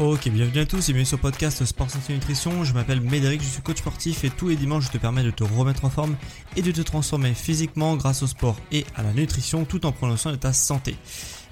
Ok, bienvenue à tous et bienvenue sur le podcast Sport Santé Nutrition. Je m'appelle Médéric, je suis coach sportif et tous les dimanches je te permets de te remettre en forme et de te transformer physiquement grâce au sport et à la nutrition tout en prenant soin de ta santé.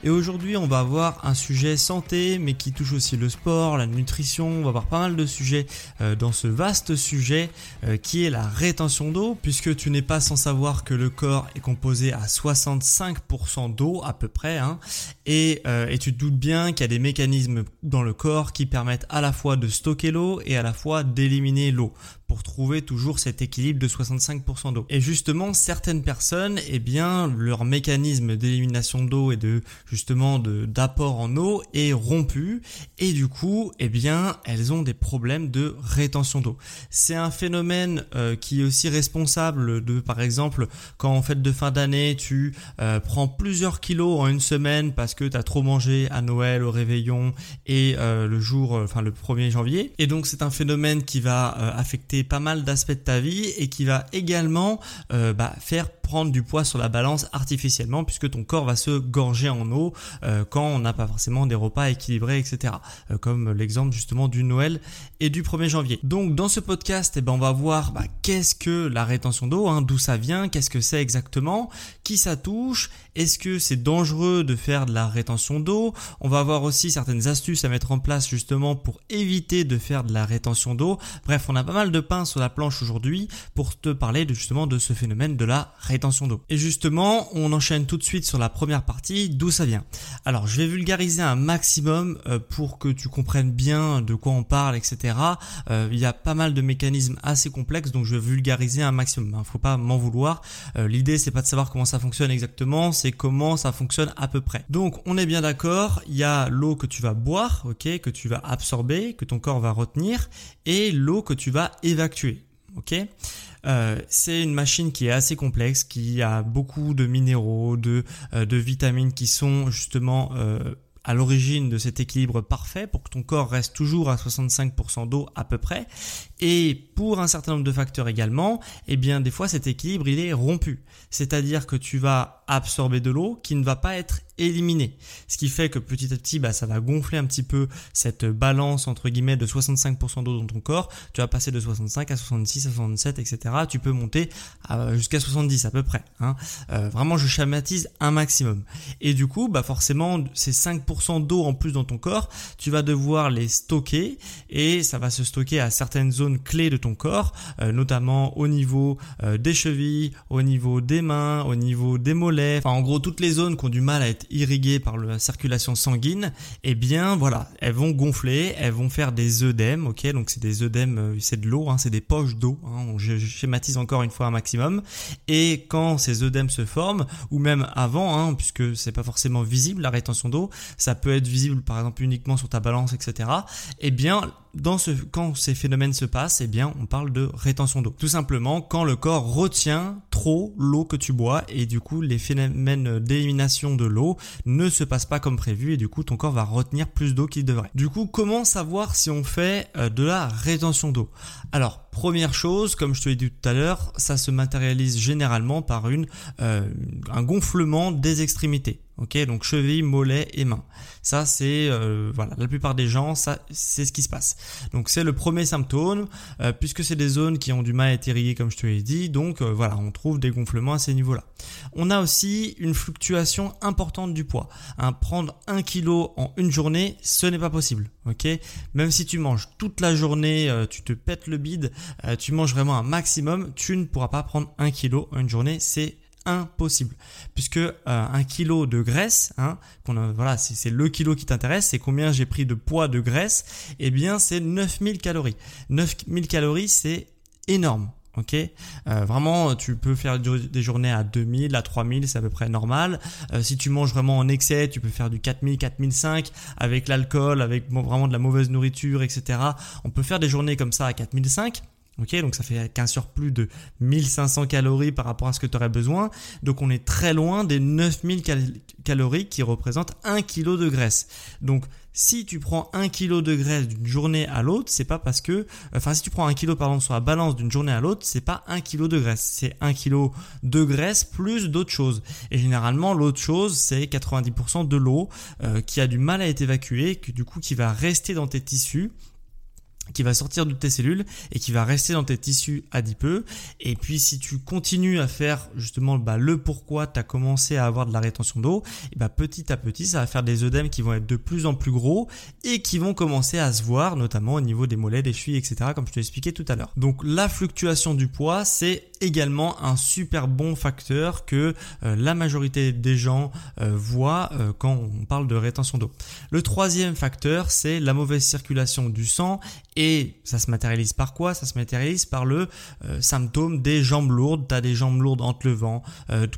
Et aujourd'hui, on va avoir un sujet santé, mais qui touche aussi le sport, la nutrition. On va avoir pas mal de sujets euh, dans ce vaste sujet euh, qui est la rétention d'eau, puisque tu n'es pas sans savoir que le corps est composé à 65% d'eau à peu près, hein, et, euh, et tu te doutes bien qu'il y a des mécanismes dans le corps qui permettent à la fois de stocker l'eau et à la fois d'éliminer l'eau pour trouver toujours cet équilibre de 65% d'eau. Et justement, certaines personnes, eh bien, leur mécanisme d'élimination d'eau et de justement de d'apport en eau est rompu et du coup, eh bien, elles ont des problèmes de rétention d'eau. C'est un phénomène euh, qui est aussi responsable de, par exemple, quand en fait de fin d'année, tu euh, prends plusieurs kilos en une semaine parce que tu as trop mangé à Noël, au réveillon et euh, le jour, enfin le 1er janvier. Et donc, c'est un phénomène qui va affecter pas mal d'aspects de ta vie et qui va également euh, bah, faire prendre du poids sur la balance artificiellement puisque ton corps va se gorger en eau euh, quand on n'a pas forcément des repas équilibrés, etc. Euh, comme l'exemple justement du Noël et du 1er janvier. Donc dans ce podcast, eh ben, on va voir bah, qu'est-ce que la rétention d'eau, hein, d'où ça vient, qu'est-ce que c'est exactement, qui ça touche, est-ce que c'est dangereux de faire de la rétention d'eau? On va voir aussi certaines astuces à mettre en place justement pour éviter de faire de la rétention d'eau. Bref, on a pas mal de pain sur la planche aujourd'hui pour te parler de, justement de ce phénomène de la rétention d'eau. Et justement, on enchaîne tout de suite sur la première partie, d'où ça vient? Alors, je vais vulgariser un maximum euh, pour que tu comprennes bien de quoi on parle, etc. Euh, il y a pas mal de mécanismes assez complexes, donc je vais vulgariser un maximum. ne hein. Faut pas m'en vouloir. Euh, l'idée, c'est pas de savoir comment ça fonctionne exactement, comment ça fonctionne à peu près. Donc, on est bien d'accord. Il y a l'eau que tu vas boire, ok, que tu vas absorber, que ton corps va retenir, et l'eau que tu vas évacuer. Ok euh, c'est une machine qui est assez complexe, qui a beaucoup de minéraux, de, euh, vitamines qui sont justement euh, à l'origine de cet équilibre parfait pour que ton corps reste toujours à 65% d'eau à peu près. Et pour un certain nombre de facteurs également, eh bien des fois cet équilibre il est rompu. C'est-à-dire que tu vas absorber de l'eau qui ne va pas être éliminée. Ce qui fait que petit à petit, bah, ça va gonfler un petit peu cette balance entre guillemets de 65% d'eau dans ton corps. Tu vas passer de 65 à 66 à 67, etc. Tu peux monter jusqu'à 70 à peu près. Hein. Euh, vraiment, je schématise un maximum. Et du coup, bah forcément, ces 5% d'eau en plus dans ton corps, tu vas devoir les stocker et ça va se stocker à certaines zones clés de ton corps, euh, notamment au niveau euh, des chevilles, au niveau des mains, au niveau des mollets, enfin en gros toutes les zones qui ont du mal à être irriguées par la circulation sanguine, eh bien voilà, elles vont gonfler, elles vont faire des œdèmes, ok, donc c'est des œdèmes, euh, c'est de l'eau, hein, c'est des poches d'eau, hein, je, schématise encore une fois un maximum, et quand ces œdèmes se forment, ou même avant, hein, puisque c'est pas forcément visible la rétention d'eau, ça peut être visible par exemple uniquement sur ta balance, etc. Eh bien dans ce, quand ces phénomènes se passent, eh bien, on parle de rétention d'eau. Tout simplement, quand le corps retient trop l'eau que tu bois et du coup, les phénomènes d'élimination de l'eau ne se passent pas comme prévu et du coup, ton corps va retenir plus d'eau qu'il devrait. Du coup, comment savoir si on fait euh, de la rétention d'eau? Alors, première chose, comme je te l'ai dit tout à l'heure, ça se matérialise généralement par une, euh, un gonflement des extrémités. Ok, donc cheville, mollet et main. Ça, c'est euh, voilà, la plupart des gens, ça, c'est ce qui se passe. Donc c'est le premier symptôme, euh, puisque c'est des zones qui ont du mal à être irriguées, comme je te l'ai dit. Donc euh, voilà, on trouve des gonflements à ces niveaux-là. On a aussi une fluctuation importante du poids. Hein, prendre un kilo en une journée, ce n'est pas possible. Ok, même si tu manges toute la journée, tu te pètes le bide, tu manges vraiment un maximum, tu ne pourras pas prendre un kilo en une journée. C'est impossible puisque euh, un kilo de graisse hein, voilà c'est le kilo qui t'intéresse c'est combien j'ai pris de poids de graisse et eh bien c'est 9000 calories 9000 calories c'est énorme ok. Euh, vraiment tu peux faire des journées à 2000 à 3000 c'est à peu près normal. Euh, si tu manges vraiment en excès tu peux faire du 4000 4005 avec l'alcool avec vraiment de la mauvaise nourriture etc on peut faire des journées comme ça à 4005 Ok, donc ça fait qu'un surplus de 1500 calories par rapport à ce que tu aurais besoin. Donc on est très loin des 9000 calories qui représentent 1 kg de graisse. Donc si tu prends 1 kg de graisse d'une journée à l'autre, c'est pas parce que, enfin si tu prends 1 kg pardon sur la balance d'une journée à l'autre, c'est pas 1 kg de graisse, c'est 1 kg de graisse plus d'autres choses. Et généralement l'autre chose c'est 90% de l'eau euh, qui a du mal à être évacuée, que du coup qui va rester dans tes tissus qui va sortir de tes cellules et qui va rester dans tes tissus adipeux. Et puis si tu continues à faire justement bah, le pourquoi tu as commencé à avoir de la rétention d'eau, et bah, petit à petit ça va faire des œdèmes qui vont être de plus en plus gros et qui vont commencer à se voir notamment au niveau des mollets, des chevilles, etc. comme je te expliqué tout à l'heure. Donc la fluctuation du poids c'est également un super bon facteur que euh, la majorité des gens euh, voient euh, quand on parle de rétention d'eau. Le troisième facteur c'est la mauvaise circulation du sang et ça se matérialise par quoi? Ça se matérialise par le symptôme des jambes lourdes. Tu as des jambes lourdes en te levant,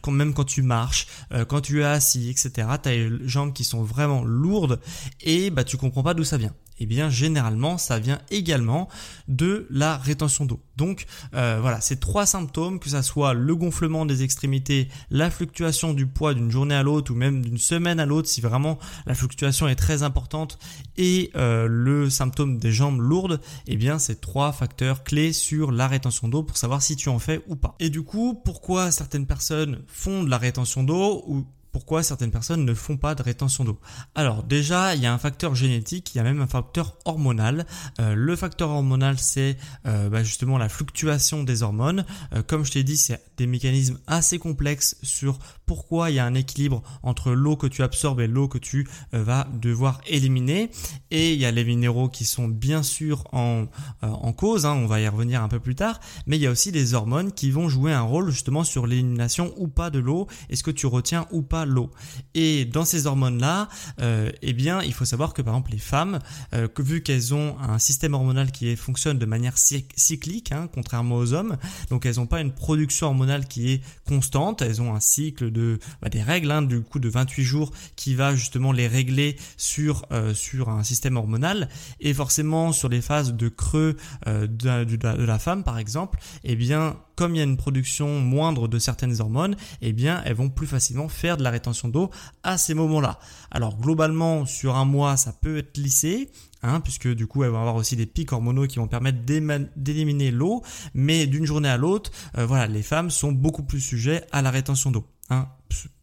même quand tu marches, quand tu es assis, etc. Tu as les jambes qui sont vraiment lourdes et bah tu comprends pas d'où ça vient. Eh bien, généralement, ça vient également de la rétention d'eau. Donc, euh, voilà, ces trois symptômes, que ça soit le gonflement des extrémités, la fluctuation du poids d'une journée à l'autre ou même d'une semaine à l'autre, si vraiment la fluctuation est très importante, et euh, le symptôme des jambes lourdes, eh bien, c'est trois facteurs clés sur la rétention d'eau pour savoir si tu en fais ou pas. Et du coup, pourquoi certaines personnes font de la rétention d'eau ou pourquoi certaines personnes ne font pas de rétention d'eau Alors déjà, il y a un facteur génétique, il y a même un facteur hormonal. Euh, le facteur hormonal, c'est euh, bah, justement la fluctuation des hormones. Euh, comme je t'ai dit, c'est des mécanismes assez complexes sur pourquoi il y a un équilibre entre l'eau que tu absorbes et l'eau que tu vas devoir éliminer. Et il y a les minéraux qui sont bien sûr en, en cause, hein, on va y revenir un peu plus tard, mais il y a aussi des hormones qui vont jouer un rôle justement sur l'élimination ou pas de l'eau, est-ce que tu retiens ou pas l'eau? Et dans ces hormones-là, euh, eh bien, il faut savoir que par exemple les femmes, euh, vu qu'elles ont un système hormonal qui fonctionne de manière cyclique, hein, contrairement aux hommes, donc elles n'ont pas une production hormonale qui est constante, elles ont un cycle de bah, des règles, hein, du coup de 28 jours, qui va justement les régler sur euh, sur un système hormonal. Et forcément sur les phases de creux de, de, la femme, par exemple, eh bien comme il y a une production moindre de certaines hormones, eh bien, elles vont plus facilement faire de la rétention d'eau à ces moments-là. Alors, globalement, sur un mois, ça peut être lissé, Hein, puisque du coup elles vont avoir aussi des pics hormonaux qui vont permettre d'éliminer l'eau, mais d'une journée à l'autre, euh, voilà, les femmes sont beaucoup plus sujets à la rétention d'eau. Hein,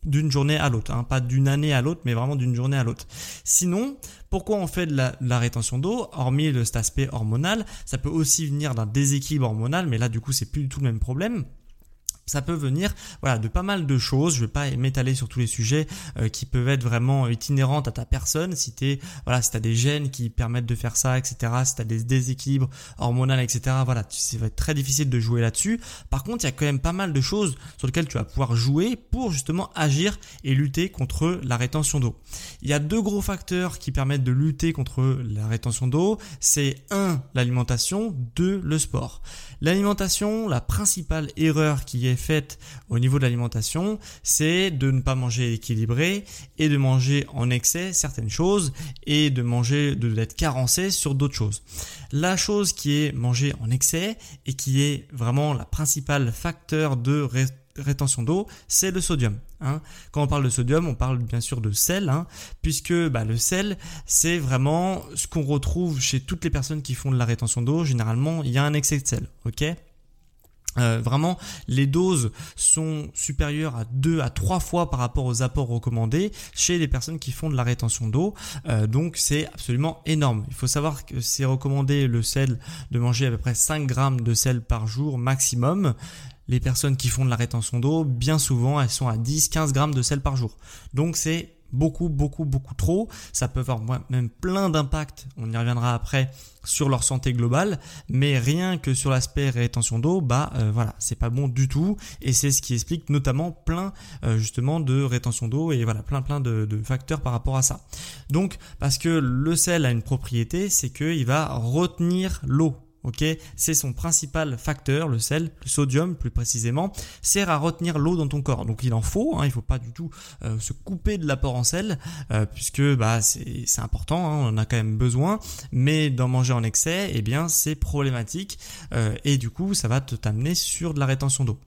d'une journée à l'autre, hein, pas d'une année à l'autre, mais vraiment d'une journée à l'autre. Sinon, pourquoi on fait de la, rétention d'eau Hormis cet aspect hormonal, ça peut aussi venir d'un déséquilibre hormonal, mais là du coup c'est plus du tout le même problème ça peut venir. Voilà de pas mal de choses. Je vais pas m'étaler sur tous les sujets euh, qui peuvent être vraiment itinérantes à ta personne. Si t'es voilà si t'as des gènes qui permettent de faire ça etc si t'as des déséquilibres hormonaux etc voilà ça va être très difficile de jouer là-dessus. Par contre il y a quand même pas mal de choses sur lesquelles tu vas pouvoir jouer pour justement agir et lutter contre la rétention d'eau. Il y a deux gros facteurs qui permettent de lutter contre la rétention d'eau. C'est un l'alimentation. Deux le sport. L'alimentation la principale erreur qui est faite au niveau de l'alimentation, c'est de ne pas manger équilibré et de manger en excès certaines choses et de manger, de d'être carencé sur d'autres choses. La chose qui est manger en excès et qui est vraiment la principale facteur de rétention d'eau, c'est le sodium. Hein. Quand on parle de sodium, on parle bien sûr de sel, hein, puisque bah, le sel, c'est vraiment ce qu'on retrouve chez toutes les personnes qui font de la rétention d'eau. Généralement, il y a un excès de sel, ok? Euh, vraiment, les doses sont supérieures à 2 à 3 fois par rapport aux apports recommandés chez les personnes qui font de la rétention d'eau. Euh, donc c'est absolument énorme. Il faut savoir que c'est recommandé le sel de manger à peu près 5 grammes de sel par jour maximum. Les personnes qui font de la rétention d'eau, bien souvent, elles sont à 10-15 grammes de sel par jour. Donc c'est beaucoup, beaucoup, beaucoup trop. Ça peut avoir même plein d'impacts, on y reviendra après, sur leur santé globale, mais rien que sur l'aspect rétention d'eau, bah euh, voilà, c'est pas bon du tout, et c'est ce qui explique notamment plein euh, justement de rétention d'eau et voilà plein plein de, de, facteurs par rapport à ça. Donc parce que le sel a une propriété, c'est qu'il va retenir l'eau ok C'est son principal facteur, le sel, le sodium plus précisément, sert à retenir l'eau dans ton corps. Donc il en faut, hein, il faut pas du tout euh, se couper de l'apport en sel, euh, puisque bah c'est important, hein, on en a quand même besoin, mais d'en manger en excès, eh bien c'est problématique, euh, et du coup ça va te t'amener sur de la rétention d'eau.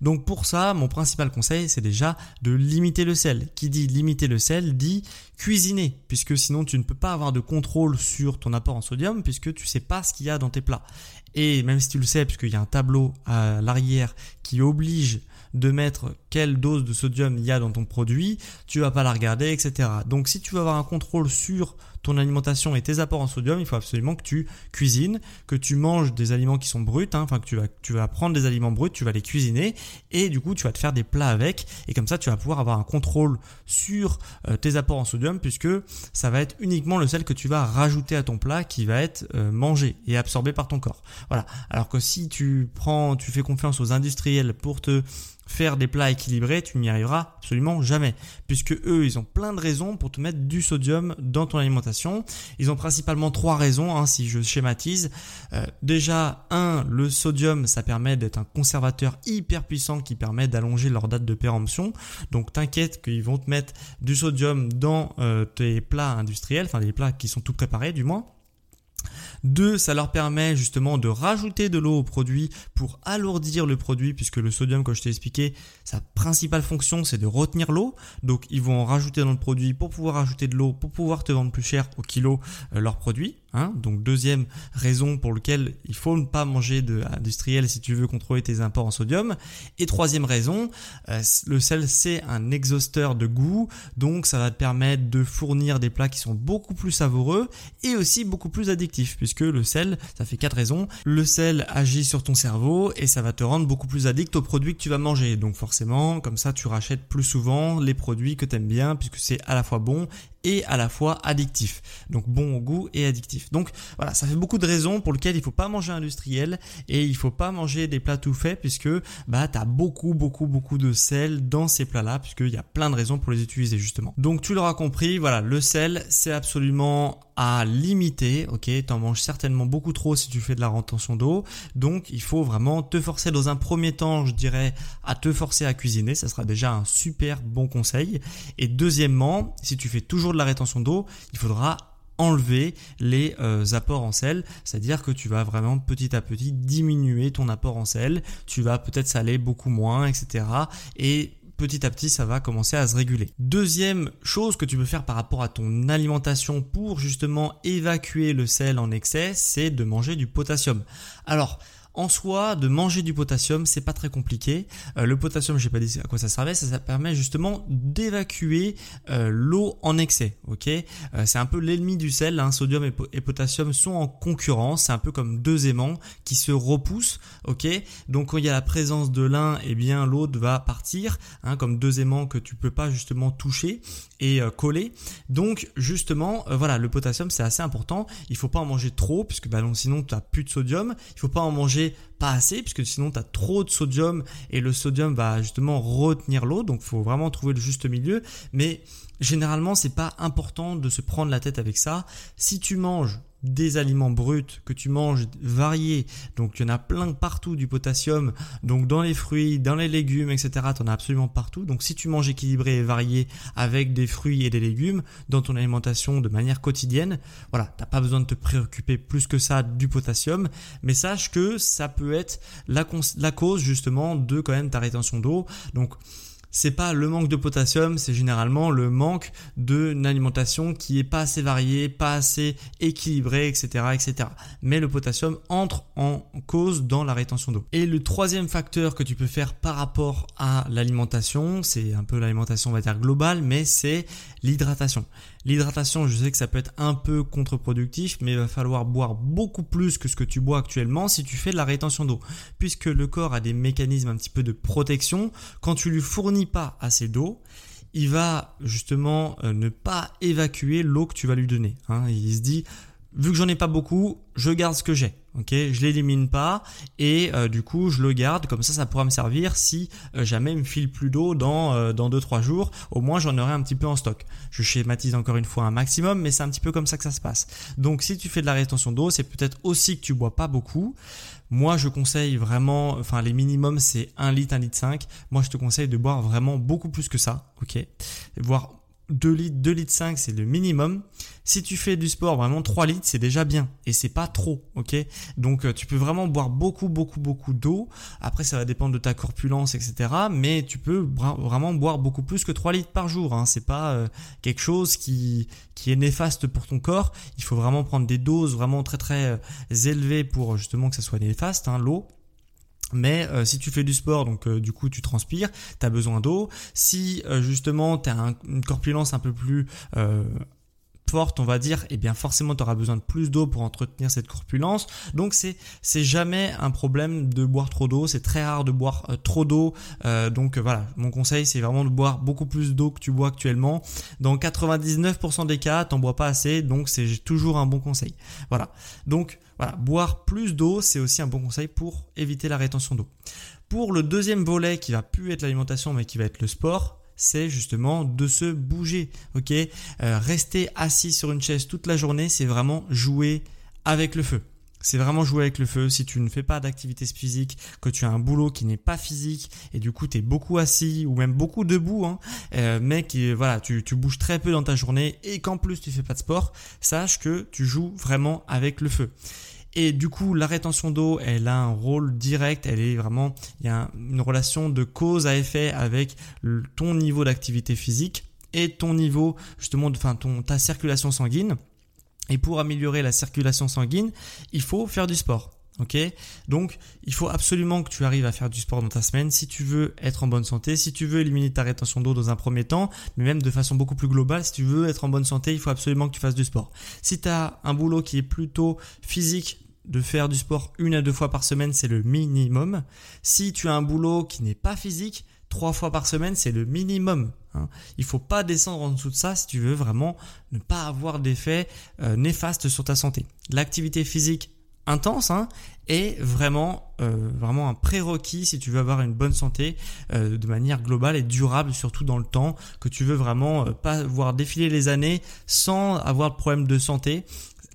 Donc pour ça, mon principal conseil, c'est déjà de limiter le sel. Qui dit limiter le sel dit cuisiner, puisque sinon tu ne peux pas avoir de contrôle sur ton apport en sodium, puisque tu sais pas ce qu'il y a dans tes plats. Et même si tu le sais, puisqu'il y a un tableau à l'arrière qui oblige de mettre quelle dose de sodium il y a dans ton produit, tu vas pas la regarder, etc. Donc si tu veux avoir un contrôle sur ton alimentation et tes apports en sodium, il faut absolument que tu cuisines, que tu manges des aliments qui sont bruts, hein, enfin que tu vas, prendre des aliments bruts, tu vas les cuisiner et du coup tu vas te faire des plats avec et comme ça tu vas pouvoir avoir un contrôle sur euh, tes apports en sodium puisque ça va être uniquement le sel que tu vas rajouter à ton plat qui va être euh, mangé et absorbé par ton corps. Voilà. Alors que si tu prends, tu fais confiance aux industriels pour te faire des plats équilibrés, tu n'y arriveras absolument jamais. Puisque eux, ils ont plein de raisons pour te mettre du sodium dans ton alimentation. Ils ont principalement trois raisons, hein, si je schématise. Euh, déjà, un, le sodium, ça permet d'être un conservateur hyper puissant qui permet d'allonger leur date de péremption. Donc t'inquiète qu'ils vont te mettre du sodium dans euh, tes plats industriels, enfin des plats qui sont tout préparés du moins. Deux, ça leur permet justement de rajouter de l'eau au produit pour alourdir le produit puisque le sodium, comme je t'ai expliqué, sa principale fonction c'est de retenir l'eau. Donc ils vont en rajouter dans le produit pour pouvoir ajouter de l'eau, pour pouvoir te vendre plus cher au kilo euh, leur produit. Hein. Donc deuxième raison pour laquelle il faut ne pas manger de industriel si tu veux contrôler tes imports en sodium. Et troisième raison, euh, le sel c'est un exhausteur de goût, donc ça va te permettre de fournir des plats qui sont beaucoup plus savoureux et aussi beaucoup plus addictifs puisque le sel, ça fait quatre raisons. Le sel agit sur ton cerveau et ça va te rendre beaucoup plus addict aux produits que tu vas manger. Donc forcément, comme ça tu rachètes plus souvent les produits que tu aimes bien puisque c'est à la fois bon et à la fois addictif. Donc bon goût et addictif. Donc voilà, ça fait beaucoup de raisons pour lesquelles il faut pas manger industriel et il faut pas manger des plats tout faits puisque bah tu as beaucoup beaucoup beaucoup de sel dans ces plats-là puisqu'il y a plein de raisons pour les utiliser justement. Donc tu l'auras compris, voilà, le sel c'est absolument à limiter, ok, t'en manges certainement beaucoup trop si tu fais de la retention d'eau, donc il faut vraiment te forcer dans un premier temps, je dirais, à te forcer à cuisiner, ça sera déjà un super bon conseil, et deuxièmement, si tu fais toujours de la rétention d'eau, il faudra enlever les euh, apports en sel, c'est-à-dire que tu vas vraiment petit à petit diminuer ton apport en sel, tu vas peut-être saler beaucoup moins, etc. Et petit à petit ça va commencer à se réguler. Deuxième chose que tu peux faire par rapport à ton alimentation pour justement évacuer le sel en excès, c'est de manger du potassium. Alors, en soi, de manger du potassium, c'est pas très compliqué. Euh, le potassium, j'ai pas dit à quoi ça servait, ça, permet justement d'évacuer euh, l'eau en excès. Ok, euh, c'est un peu l'ennemi du sel. Hein. Sodium et, potassium sont en concurrence. C'est un peu comme deux aimants qui se repoussent. Ok, donc quand il y a la présence de l'un, eh bien l'autre va partir, hein, comme deux aimants que tu peux pas justement toucher et coller. Donc justement, voilà, le potassium c'est assez important. Il faut pas en manger trop puisque bah, sinon tu as plus de sodium. Il faut pas en manger pas assez puisque sinon tu as trop de sodium et le sodium va justement retenir l'eau. Donc faut vraiment trouver le juste milieu. Mais généralement c'est pas important de se prendre la tête avec ça. Si tu manges des aliments bruts, que tu manges variés, donc il y en a plein partout du potassium, donc dans les fruits, dans les légumes, etc. Tu en as absolument partout. Donc si tu manges équilibré et varié avec des fruits et des légumes dans ton alimentation de manière quotidienne, voilà, t'as pas besoin de te préoccuper plus que ça du potassium, mais sache que ça peut être la, la cause justement de quand même ta rétention d'eau. Donc c'est pas le manque de potassium, c'est généralement le manque d'une alimentation qui est pas assez variée, pas assez équilibrée, etc., etc. Mais le potassium entre en cause dans la rétention d'eau. Et le troisième facteur que tu peux faire par rapport à l'alimentation, c'est un peu l'alimentation, on va dire globale, mais c'est l'hydratation. L'hydratation, je sais que ça peut être un peu contre-productif, mais il va falloir boire beaucoup plus que ce que tu bois actuellement si tu fais de la rétention d'eau. Puisque le corps a des mécanismes un petit peu de protection, quand tu lui fournis pas assez d'eau, il va justement euh, ne pas évacuer l'eau que tu vas lui donner. Hein. Il se dit, vu que j'en ai pas beaucoup, je garde ce que j'ai. Ok, je l'élimine pas et euh, du coup je le garde comme ça, ça pourra me servir si euh, jamais il me file plus d'eau dans euh, dans deux trois jours. Au moins j'en aurai un petit peu en stock. Je schématise encore une fois un maximum, mais c'est un petit peu comme ça que ça se passe. Donc si tu fais de la rétention d'eau, c'est peut-être aussi que tu bois pas beaucoup. Moi je conseille vraiment, enfin les minimums c'est 1 litre, 1 litre 5. Moi je te conseille de boire vraiment beaucoup plus que ça. Ok, voire 2 litres, 2 litres 5, c'est le minimum. Si tu fais du sport, vraiment 3 litres, c'est déjà bien. Et c'est pas trop, ok? Donc, euh, tu peux vraiment boire beaucoup, beaucoup, beaucoup d'eau. Après, ça va dépendre de ta corpulence, etc. Mais tu peux vraiment boire beaucoup plus que 3 litres par jour. Hein. C'est pas euh, quelque chose qui, qui est néfaste pour ton corps. Il faut vraiment prendre des doses vraiment très, très euh, élevées pour justement que ça soit néfaste, hein, l'eau. Mais euh, si tu fais du sport, donc euh, du coup tu transpires, tu as besoin d'eau. Si euh, justement tu as une corpulence un peu plus on va dire, et eh bien forcément tu auras besoin de plus d'eau pour entretenir cette corpulence. Donc c'est c'est jamais un problème de boire trop d'eau, c'est très rare de boire euh, trop d'eau. Euh, donc voilà, mon conseil c'est vraiment de boire beaucoup plus d'eau que tu bois actuellement. Dans 99% des cas, t'en bois pas assez, donc c'est toujours un bon conseil. Voilà. Donc voilà, boire plus d'eau, c'est aussi un bon conseil pour éviter la rétention d'eau. Pour le deuxième volet qui va plus être l'alimentation mais qui va être le sport, c'est justement de se bouger. Ok, euh, rester assis sur une chaise toute la journée, c'est vraiment jouer avec le feu. C'est vraiment jouer avec le feu. Si tu ne fais pas d'activité physique, que tu as un boulot qui n'est pas physique et du coup tu es beaucoup assis ou même beaucoup debout, hein, euh, mais qui voilà, tu, tu bouges très peu dans ta journée et qu'en plus tu fais pas de sport, sache que tu joues vraiment avec le feu. Et du coup, la rétention d'eau, elle a un rôle direct, elle est vraiment, il y a une relation de cause à effet avec ton niveau d'activité physique et ton niveau, justement, enfin, ton, ta circulation sanguine. Et pour améliorer la circulation sanguine, il faut faire du sport. Ok, donc il faut absolument que tu arrives à faire du sport dans ta semaine si tu veux être en bonne santé, si tu veux éliminer ta rétention d'eau dans un premier temps, mais même de façon beaucoup plus globale, si tu veux être en bonne santé, il faut absolument que tu fasses du sport. Si tu as un boulot qui est plutôt physique, de faire du sport une à deux fois par semaine, c'est le minimum. Si tu as un boulot qui n'est pas physique, trois fois par semaine, c'est le minimum. Hein. Il faut pas descendre en dessous de ça si tu veux vraiment ne pas avoir d'effet euh, néfaste sur ta santé. L'activité physique intense hein, est vraiment euh, vraiment un prérequis si tu veux avoir une bonne santé euh, de manière globale et durable surtout dans le temps que tu veux vraiment pas voir défiler les années sans avoir de problème de santé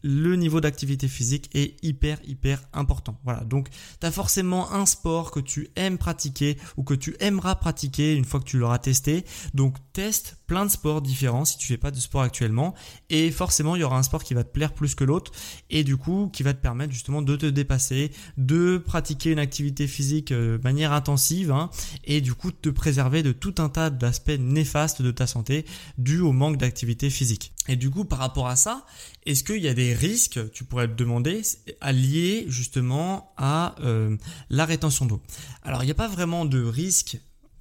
le niveau d'activité physique est hyper hyper important. Voilà, donc tu as forcément un sport que tu aimes pratiquer ou que tu aimeras pratiquer une fois que tu l'auras testé. Donc teste plein de sports différents si tu fais pas de sport actuellement et forcément il y aura un sport qui va te plaire plus que l'autre et du coup qui va te permettre justement de te dépasser, de pratiquer une activité physique euh, de manière intensive hein, et du coup de te préserver de tout un tas d'aspects néfastes de ta santé dû au manque d'activité physique. Et du coup par rapport à ça, est-ce qu'il y a des risques, tu pourrais te demander, liés justement à euh, la rétention d'eau? Alors il n'y a pas vraiment de risque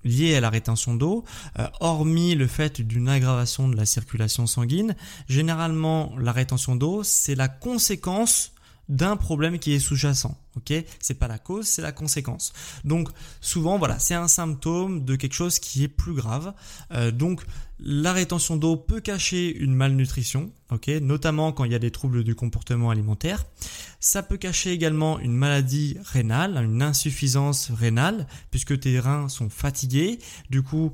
lié à la rétention d'eau, euh, hormis le fait d'une aggravation de la circulation sanguine. Généralement, la rétention d'eau, c'est la conséquence d'un problème qui est sous-jacent. Ok, c'est pas la cause, c'est la conséquence. Donc souvent, voilà, c'est un symptôme de quelque chose qui est plus grave. Euh, donc la rétention d'eau peut cacher une malnutrition, ok, notamment quand il y a des troubles du comportement alimentaire. Ça peut cacher également une maladie rénale, une insuffisance rénale, puisque tes reins sont fatigués. Du coup,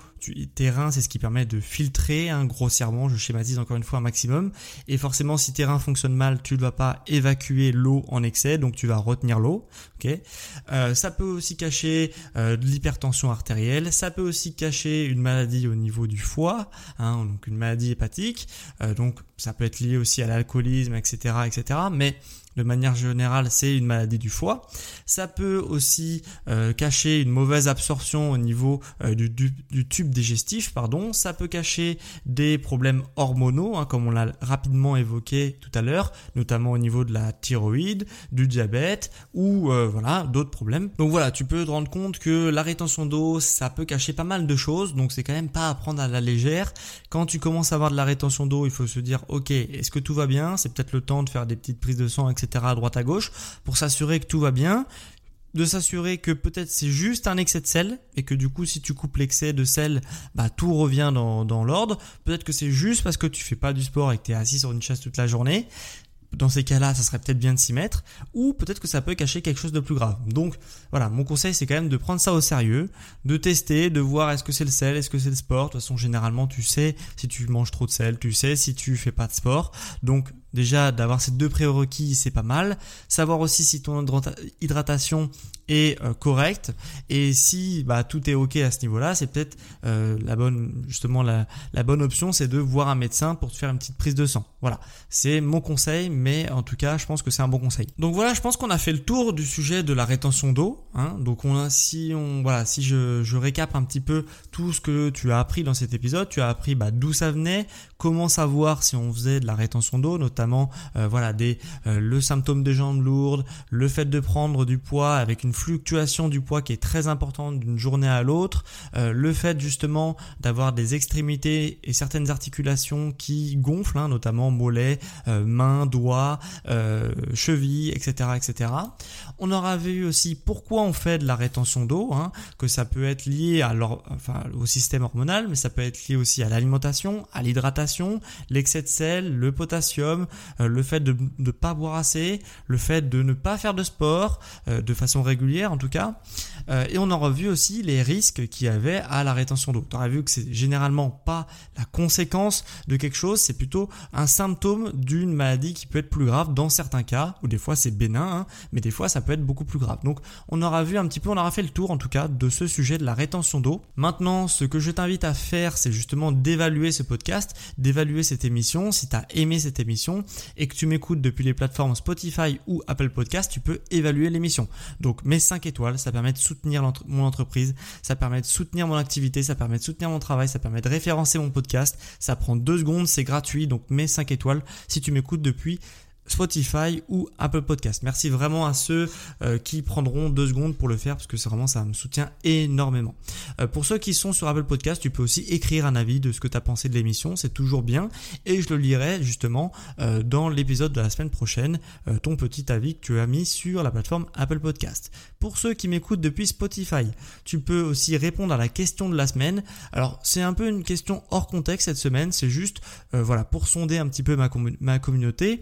tes reins, c'est ce qui permet de filtrer hein, grossièrement, je schématise encore une fois un maximum. Et forcément, si tes reins fonctionnent mal, tu ne vas pas évacuer l'eau en excès, donc tu vas retenir l'eau. ok euh, ça peut aussi cacher euh, de l'hypertension artérielle. Ça peut aussi cacher une maladie au niveau du foie, hein, donc une maladie hépatique. Euh, donc ça peut être lié aussi à l'alcoolisme, etc., etc. Mais de manière générale, c'est une maladie du foie. Ça peut aussi euh, cacher une mauvaise absorption au niveau euh, du, tube digestif, pardon. Ça peut cacher des problèmes hormonaux, hein, comme on l'a rapidement évoqué tout à l'heure, notamment au niveau de la thyroïde, du diabète ou euh, voilà d'autres problèmes. Donc voilà, tu peux te rendre compte que la rétention d'eau, ça peut cacher pas mal de choses. Donc c'est quand même pas à prendre à la légère. Quand tu commences à avoir de la rétention d'eau, il faut se dire, ok, est-ce que tout va bien? C'est peut-être le temps de faire des petites prises de sang, etc à droite à gauche pour s'assurer que tout va bien de s'assurer que peut-être c'est juste un excès de sel et que du coup si tu coupes l'excès de sel bah tout revient dans, dans l'ordre. Peut-être que c'est juste parce que tu fais pas du sport et que tu es assis sur une chaise toute la journée dans ces cas-là, ça serait peut-être bien de s'y mettre, ou peut-être que ça peut cacher quelque chose de plus grave. Donc voilà, mon conseil c'est quand même de prendre ça au sérieux, de tester, de voir est-ce que c'est le sel, est-ce que c'est le sport. De toute façon, généralement, tu sais si tu manges trop de sel, tu sais si tu fais pas de sport. Donc déjà d'avoir ces deux prérequis, c'est pas mal. Savoir aussi si ton hydratation est euh, correcte et si bah, tout est ok à ce niveau-là, c'est peut-être euh, la bonne justement la, bonne option, c'est de voir un médecin pour te faire une petite prise de sang. Voilà, c'est mon conseil, mais en tout cas, je pense que c'est un bon conseil. Donc voilà, je pense qu'on a fait le tour du sujet de la rétention d'eau. Hein. Donc on a, si on voilà, si je, récap un petit peu tout ce que tu as appris dans cet épisode, tu as appris bah, d'où ça venait, comment savoir si on faisait de la rétention d'eau, notamment euh, voilà des le symptôme des jambes lourdes, le fait de prendre du poids avec une fluctuation du poids qui est très importante d'une journée à l'autre, euh, le fait justement d'avoir des extrémités et certaines articulations qui gonflent, hein, notamment mollets, mains, doigts, chevilles, etc., etc. On aura vu aussi pourquoi on fait de la rétention d'eau, hein, que ça peut être lié au système hormonal, mais ça peut être lié aussi à l'alimentation, à l'hydratation, l'excès de sel, le potassium, euh, le fait de ne pas boire assez, le fait de ne pas faire de sport euh, de façon régulière en tout cas. Euh, et on aura vu aussi les risques qu'il y avait à la rétention d'eau. Tu auras vu que c'est généralement pas la conséquence de quelque chose, c'est plutôt un symptôme d'une maladie qui peut être plus grave dans certains cas, ou des fois c'est bénin, hein, mais des fois ça peut être beaucoup plus grave. Donc on aura vu un petit peu, on aura fait le tour en tout cas de ce sujet de la rétention d'eau. Maintenant, ce que je t'invite à faire, c'est justement d'évaluer ce podcast, d'évaluer cette émission. Si tu as aimé cette émission et que tu m'écoutes depuis les plateformes Spotify ou Apple Podcast, tu peux évaluer l'émission. Donc mets 5 étoiles, ça permet de soutenir mon entreprise, ça permet de soutenir mon activité, ça permet de soutenir mon travail, ça permet de référencer mon podcast. Ça prend 2 secondes, c'est gratuit, donc mets 5 étoiles si tu m'écoutes depuis Spotify ou Apple Podcast. Merci vraiment à ceux euh, qui prendront deux secondes pour le faire parce que c'est vraiment ça me soutient énormément. Euh, pour ceux qui sont sur Apple Podcast, tu peux aussi écrire un avis de ce que tu as pensé de l'émission, c'est toujours bien et je le lirai justement euh, dans l'épisode de la semaine prochaine, ton petit avis que tu as mis sur la plateforme Apple Podcast. Pour ceux qui m'écoutent depuis Spotify, tu peux aussi répondre à la question de la semaine. Alors c'est un peu une question hors contexte cette semaine, c'est juste voilà pour sonder un petit peu ma, ma communauté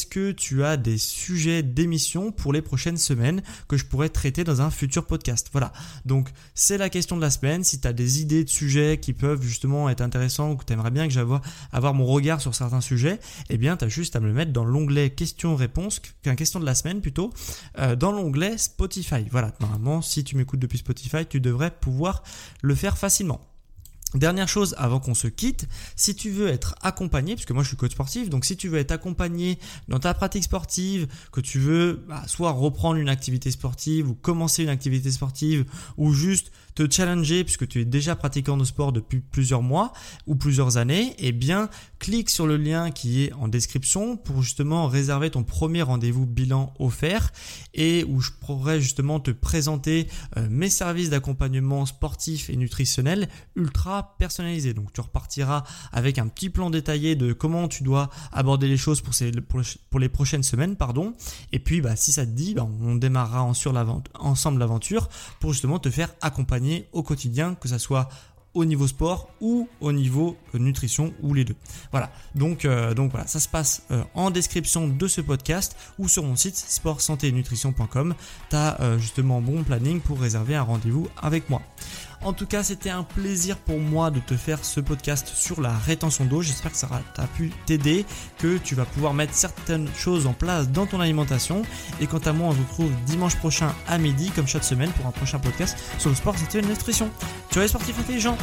est-ce que tu as des sujets d'émission pour les prochaines semaines que je pourrais traiter dans un futur podcast? Voilà, donc c'est la question de la semaine. Si tu as des idées de sujets qui peuvent justement être intéressants ou que tu aimerais bien que j'aille avoir mon regard sur certains sujets, eh bien tu as juste à me le mettre dans l'onglet questions-réponses, qu'un question de la semaine plutôt, euh, dans l'onglet Spotify. Voilà, normalement si tu m'écoutes depuis Spotify, tu devrais pouvoir le faire facilement. Dernière chose avant qu'on se quitte, si tu veux être accompagné, puisque moi je suis coach sportif, donc si tu veux être accompagné dans ta pratique sportive, que tu veux bah, soit reprendre une activité sportive ou commencer une activité sportive ou juste te challenger puisque tu es déjà pratiquant de sport depuis plusieurs mois ou plusieurs années, eh bien clique sur le lien qui est en description pour justement réserver ton premier rendez-vous bilan offert et où je pourrais justement te présenter euh, mes services d'accompagnement sportif et nutritionnel ultra personnalisés. Donc tu repartiras avec un petit plan détaillé de comment tu dois aborder les choses pour, ces, pour, les prochaines semaines. pardon. Et puis bah, si ça te dit, bah, on démarrera ensemble l'aventure pour justement te faire accompagner au quotidien, que ça soit au niveau sport ou au niveau nutrition ou les deux. Voilà. Donc euh, donc voilà, ça se passe euh, en description de ce podcast ou sur mon site sport santé nutrition.com. Tu as euh, justement bon planning pour réserver un rendez-vous avec moi. En tout cas, c'était un plaisir pour moi de te faire ce podcast sur la rétention d'eau. J'espère que ça a pu t'aider, que tu vas pouvoir mettre certaines choses en place dans ton alimentation. Et quant à moi, on se retrouve dimanche prochain à midi, comme chaque semaine, pour un prochain podcast sur le sport, c'était une nutrition. Tu es sportif intelligent